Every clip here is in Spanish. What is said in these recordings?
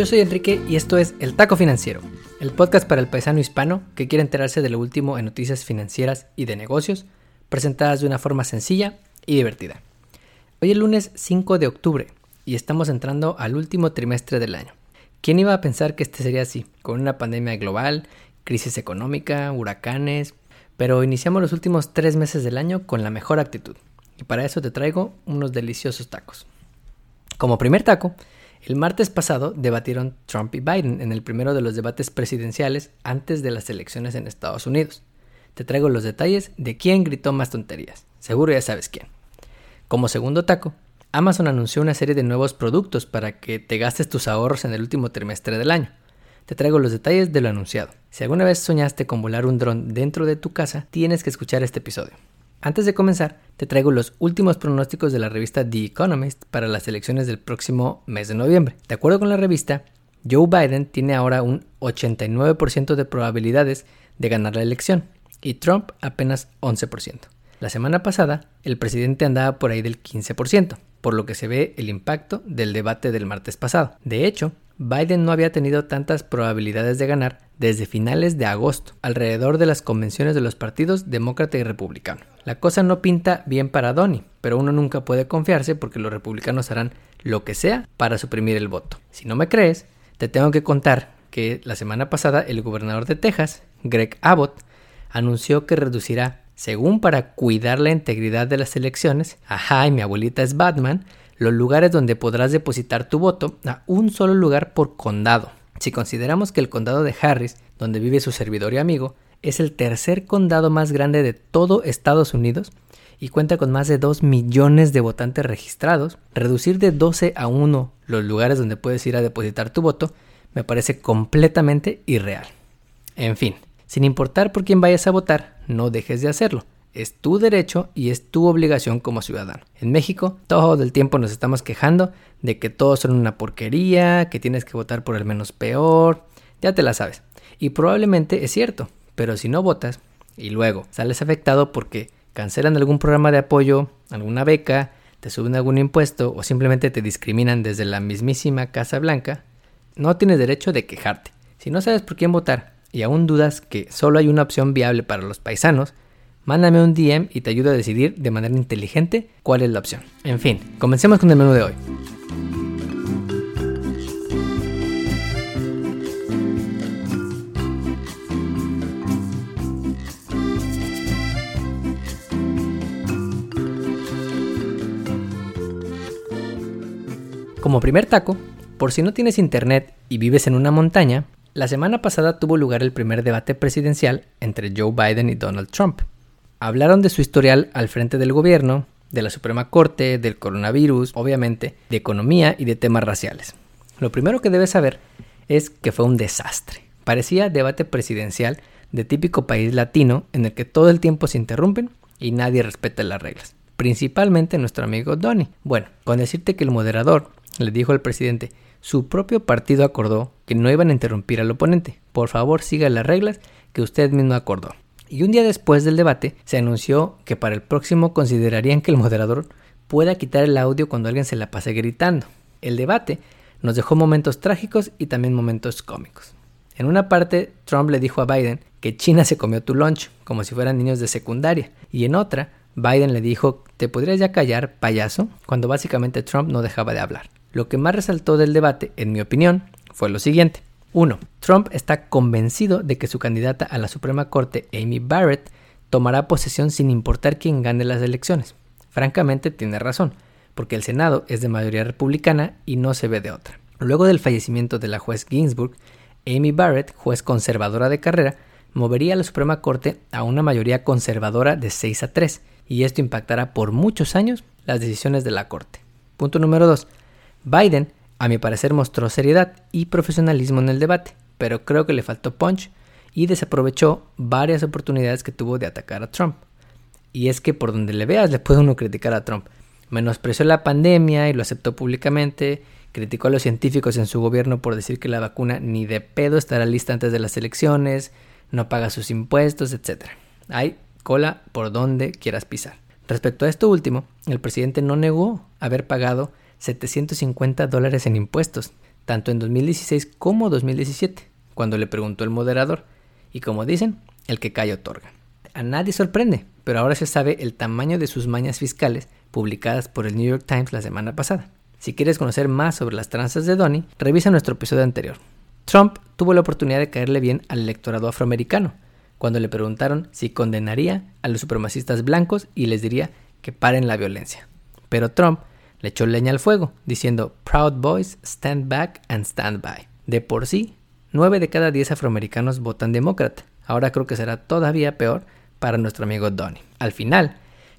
Yo soy Enrique y esto es El Taco Financiero, el podcast para el paisano hispano que quiere enterarse de lo último en noticias financieras y de negocios, presentadas de una forma sencilla y divertida. Hoy es lunes 5 de octubre y estamos entrando al último trimestre del año. ¿Quién iba a pensar que este sería así, con una pandemia global, crisis económica, huracanes? Pero iniciamos los últimos tres meses del año con la mejor actitud. Y para eso te traigo unos deliciosos tacos. Como primer taco, el martes pasado debatieron Trump y Biden en el primero de los debates presidenciales antes de las elecciones en Estados Unidos. Te traigo los detalles de quién gritó más tonterías. Seguro ya sabes quién. Como segundo taco, Amazon anunció una serie de nuevos productos para que te gastes tus ahorros en el último trimestre del año. Te traigo los detalles de lo anunciado. Si alguna vez soñaste con volar un dron dentro de tu casa, tienes que escuchar este episodio. Antes de comenzar, te traigo los últimos pronósticos de la revista The Economist para las elecciones del próximo mes de noviembre. De acuerdo con la revista, Joe Biden tiene ahora un 89% de probabilidades de ganar la elección y Trump apenas 11%. La semana pasada, el presidente andaba por ahí del 15%, por lo que se ve el impacto del debate del martes pasado. De hecho, Biden no había tenido tantas probabilidades de ganar desde finales de agosto, alrededor de las convenciones de los partidos demócrata y republicano. La cosa no pinta bien para Donnie, pero uno nunca puede confiarse porque los republicanos harán lo que sea para suprimir el voto. Si no me crees, te tengo que contar que la semana pasada el gobernador de Texas, Greg Abbott, anunció que reducirá, según para cuidar la integridad de las elecciones, ajá, y mi abuelita es Batman, los lugares donde podrás depositar tu voto a un solo lugar por condado. Si consideramos que el condado de Harris, donde vive su servidor y amigo, es el tercer condado más grande de todo Estados Unidos y cuenta con más de 2 millones de votantes registrados, reducir de 12 a 1 los lugares donde puedes ir a depositar tu voto me parece completamente irreal. En fin, sin importar por quién vayas a votar, no dejes de hacerlo. Es tu derecho y es tu obligación como ciudadano. En México, todo el tiempo nos estamos quejando de que todos son una porquería, que tienes que votar por el menos peor. Ya te la sabes. Y probablemente es cierto, pero si no votas y luego sales afectado porque cancelan algún programa de apoyo, alguna beca, te suben algún impuesto o simplemente te discriminan desde la mismísima Casa Blanca, no tienes derecho de quejarte. Si no sabes por quién votar y aún dudas que solo hay una opción viable para los paisanos, mándame un DM y te ayudo a decidir de manera inteligente cuál es la opción. En fin, comencemos con el menú de hoy. Como primer taco, por si no tienes internet y vives en una montaña, la semana pasada tuvo lugar el primer debate presidencial entre Joe Biden y Donald Trump. Hablaron de su historial al frente del gobierno, de la Suprema Corte, del coronavirus, obviamente, de economía y de temas raciales. Lo primero que debes saber es que fue un desastre. Parecía debate presidencial de típico país latino en el que todo el tiempo se interrumpen y nadie respeta las reglas. Principalmente nuestro amigo Donnie. Bueno, con decirte que el moderador le dijo al presidente, su propio partido acordó que no iban a interrumpir al oponente. Por favor, siga las reglas que usted mismo acordó. Y un día después del debate se anunció que para el próximo considerarían que el moderador pueda quitar el audio cuando alguien se la pase gritando. El debate nos dejó momentos trágicos y también momentos cómicos. En una parte, Trump le dijo a Biden que China se comió tu lunch, como si fueran niños de secundaria, y en otra, Biden le dijo, ¿te podrías ya callar, payaso? cuando básicamente Trump no dejaba de hablar. Lo que más resaltó del debate, en mi opinión, fue lo siguiente. 1. Trump está convencido de que su candidata a la Suprema Corte, Amy Barrett, tomará posesión sin importar quién gane las elecciones. Francamente tiene razón, porque el Senado es de mayoría republicana y no se ve de otra. Luego del fallecimiento de la juez Ginsburg, Amy Barrett, juez conservadora de carrera, movería a la Suprema Corte a una mayoría conservadora de 6 a 3, y esto impactará por muchos años las decisiones de la Corte. Punto número 2. Biden a mi parecer mostró seriedad y profesionalismo en el debate, pero creo que le faltó punch y desaprovechó varias oportunidades que tuvo de atacar a Trump. Y es que por donde le veas le puede uno criticar a Trump. Menospreció la pandemia y lo aceptó públicamente, criticó a los científicos en su gobierno por decir que la vacuna ni de pedo estará lista antes de las elecciones, no paga sus impuestos, etc. Hay cola por donde quieras pisar. Respecto a esto último, el presidente no negó haber pagado 750 dólares en impuestos, tanto en 2016 como 2017, cuando le preguntó el moderador, y como dicen, el que cae otorga. A nadie sorprende, pero ahora se sabe el tamaño de sus mañas fiscales publicadas por el New York Times la semana pasada. Si quieres conocer más sobre las tranzas de Donnie, revisa nuestro episodio anterior. Trump tuvo la oportunidad de caerle bien al electorado afroamericano, cuando le preguntaron si condenaría a los supremacistas blancos y les diría que paren la violencia. Pero Trump le echó leña al fuego, diciendo Proud Boys, stand back and stand by. De por sí, 9 de cada 10 afroamericanos votan demócrata. Ahora creo que será todavía peor para nuestro amigo Donnie. Al final,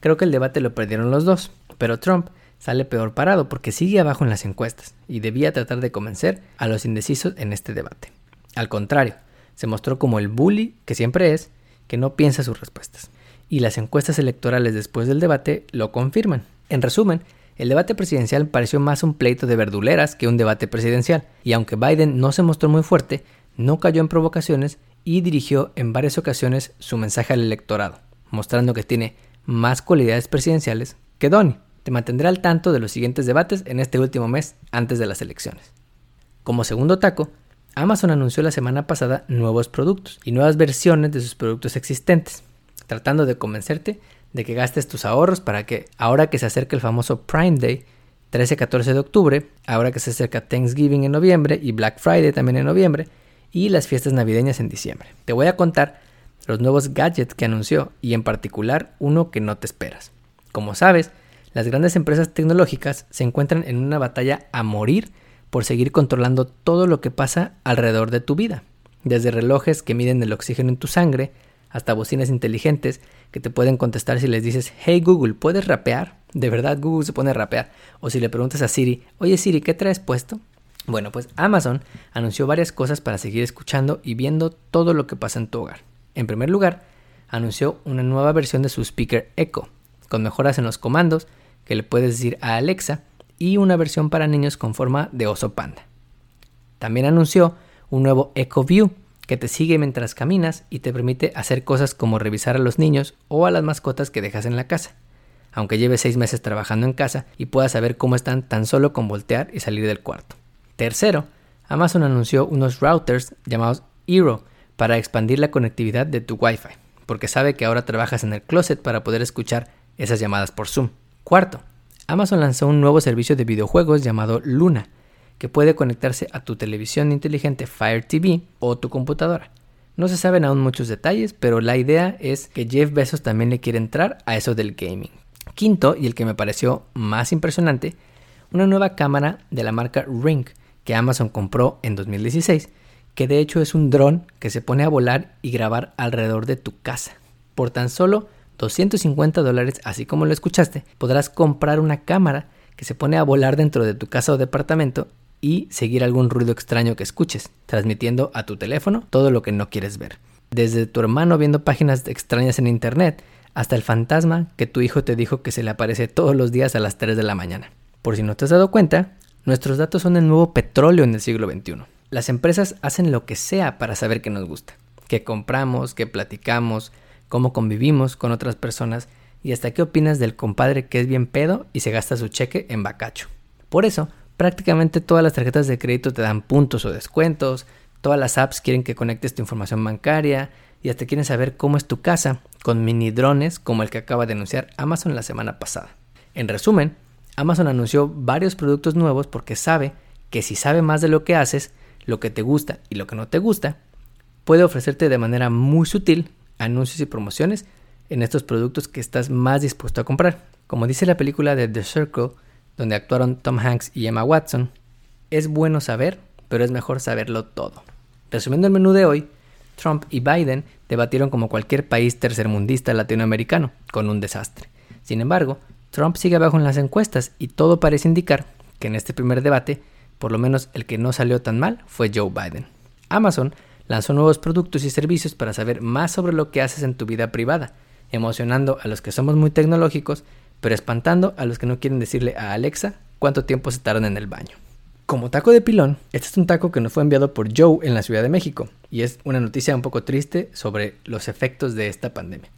creo que el debate lo perdieron los dos, pero Trump sale peor parado porque sigue abajo en las encuestas y debía tratar de convencer a los indecisos en este debate. Al contrario, se mostró como el bully que siempre es, que no piensa sus respuestas. Y las encuestas electorales después del debate lo confirman. En resumen, el debate presidencial pareció más un pleito de verduleras que un debate presidencial, y aunque Biden no se mostró muy fuerte, no cayó en provocaciones y dirigió en varias ocasiones su mensaje al electorado, mostrando que tiene más cualidades presidenciales que Donnie. Te mantendré al tanto de los siguientes debates en este último mes antes de las elecciones. Como segundo taco, Amazon anunció la semana pasada nuevos productos y nuevas versiones de sus productos existentes, tratando de convencerte de que gastes tus ahorros para que, ahora que se acerca el famoso Prime Day, 13-14 de octubre, ahora que se acerca Thanksgiving en noviembre y Black Friday también en noviembre, y las fiestas navideñas en diciembre. Te voy a contar los nuevos gadgets que anunció y en particular uno que no te esperas. Como sabes, las grandes empresas tecnológicas se encuentran en una batalla a morir por seguir controlando todo lo que pasa alrededor de tu vida, desde relojes que miden el oxígeno en tu sangre, hasta bocinas inteligentes que te pueden contestar si les dices, hey Google, ¿puedes rapear? De verdad Google se pone a rapear. O si le preguntas a Siri, oye Siri, ¿qué traes puesto? Bueno, pues Amazon anunció varias cosas para seguir escuchando y viendo todo lo que pasa en tu hogar. En primer lugar, anunció una nueva versión de su speaker Echo, con mejoras en los comandos que le puedes decir a Alexa y una versión para niños con forma de oso panda. También anunció un nuevo Echo View que te sigue mientras caminas y te permite hacer cosas como revisar a los niños o a las mascotas que dejas en la casa, aunque lleves seis meses trabajando en casa y puedas saber cómo están tan solo con voltear y salir del cuarto. Tercero, Amazon anunció unos routers llamados Eero para expandir la conectividad de tu Wi-Fi, porque sabe que ahora trabajas en el closet para poder escuchar esas llamadas por Zoom. Cuarto, Amazon lanzó un nuevo servicio de videojuegos llamado Luna, que puede conectarse a tu televisión inteligente Fire TV o tu computadora. No se saben aún muchos detalles, pero la idea es que Jeff Bezos también le quiere entrar a eso del gaming. Quinto, y el que me pareció más impresionante, una nueva cámara de la marca Ring, que Amazon compró en 2016, que de hecho es un dron que se pone a volar y grabar alrededor de tu casa. Por tan solo 250 dólares, así como lo escuchaste, podrás comprar una cámara que se pone a volar dentro de tu casa o departamento y seguir algún ruido extraño que escuches, transmitiendo a tu teléfono todo lo que no quieres ver. Desde tu hermano viendo páginas extrañas en internet hasta el fantasma que tu hijo te dijo que se le aparece todos los días a las 3 de la mañana. Por si no te has dado cuenta, Nuestros datos son el nuevo petróleo en el siglo XXI. Las empresas hacen lo que sea para saber qué nos gusta, qué compramos, qué platicamos, cómo convivimos con otras personas y hasta qué opinas del compadre que es bien pedo y se gasta su cheque en bacacho. Por eso, prácticamente todas las tarjetas de crédito te dan puntos o descuentos, todas las apps quieren que conectes tu información bancaria y hasta quieren saber cómo es tu casa con mini drones como el que acaba de anunciar Amazon la semana pasada. En resumen, Amazon anunció varios productos nuevos porque sabe que si sabe más de lo que haces, lo que te gusta y lo que no te gusta, puede ofrecerte de manera muy sutil anuncios y promociones en estos productos que estás más dispuesto a comprar. Como dice la película de The Circle, donde actuaron Tom Hanks y Emma Watson, es bueno saber, pero es mejor saberlo todo. Resumiendo el menú de hoy, Trump y Biden debatieron como cualquier país tercermundista latinoamericano, con un desastre. Sin embargo, Trump sigue abajo en las encuestas y todo parece indicar que en este primer debate, por lo menos el que no salió tan mal fue Joe Biden. Amazon lanzó nuevos productos y servicios para saber más sobre lo que haces en tu vida privada, emocionando a los que somos muy tecnológicos, pero espantando a los que no quieren decirle a Alexa cuánto tiempo se tardan en el baño. Como taco de pilón, este es un taco que nos fue enviado por Joe en la Ciudad de México y es una noticia un poco triste sobre los efectos de esta pandemia.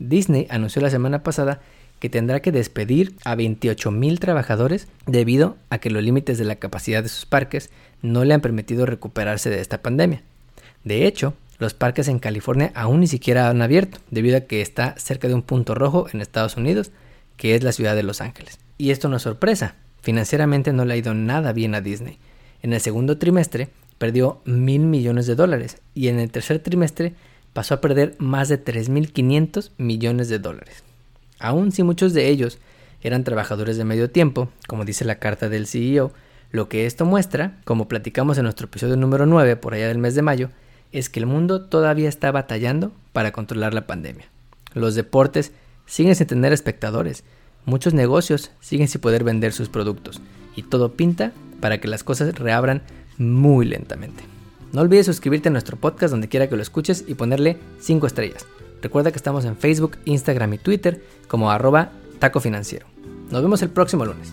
Disney anunció la semana pasada que tendrá que despedir a 28 mil trabajadores debido a que los límites de la capacidad de sus parques no le han permitido recuperarse de esta pandemia. De hecho, los parques en California aún ni siquiera han abierto, debido a que está cerca de un punto rojo en Estados Unidos, que es la ciudad de Los Ángeles. Y esto no es sorpresa, financieramente no le ha ido nada bien a Disney. En el segundo trimestre perdió mil millones de dólares y en el tercer trimestre pasó a perder más de 3.500 millones de dólares. Aun si muchos de ellos eran trabajadores de medio tiempo, como dice la carta del CEO, lo que esto muestra, como platicamos en nuestro episodio número 9 por allá del mes de mayo, es que el mundo todavía está batallando para controlar la pandemia. Los deportes siguen sin tener espectadores, muchos negocios siguen sin poder vender sus productos y todo pinta para que las cosas reabran muy lentamente. No olvides suscribirte a nuestro podcast donde quiera que lo escuches y ponerle 5 estrellas. Recuerda que estamos en Facebook, Instagram y Twitter como arroba taco financiero. Nos vemos el próximo lunes.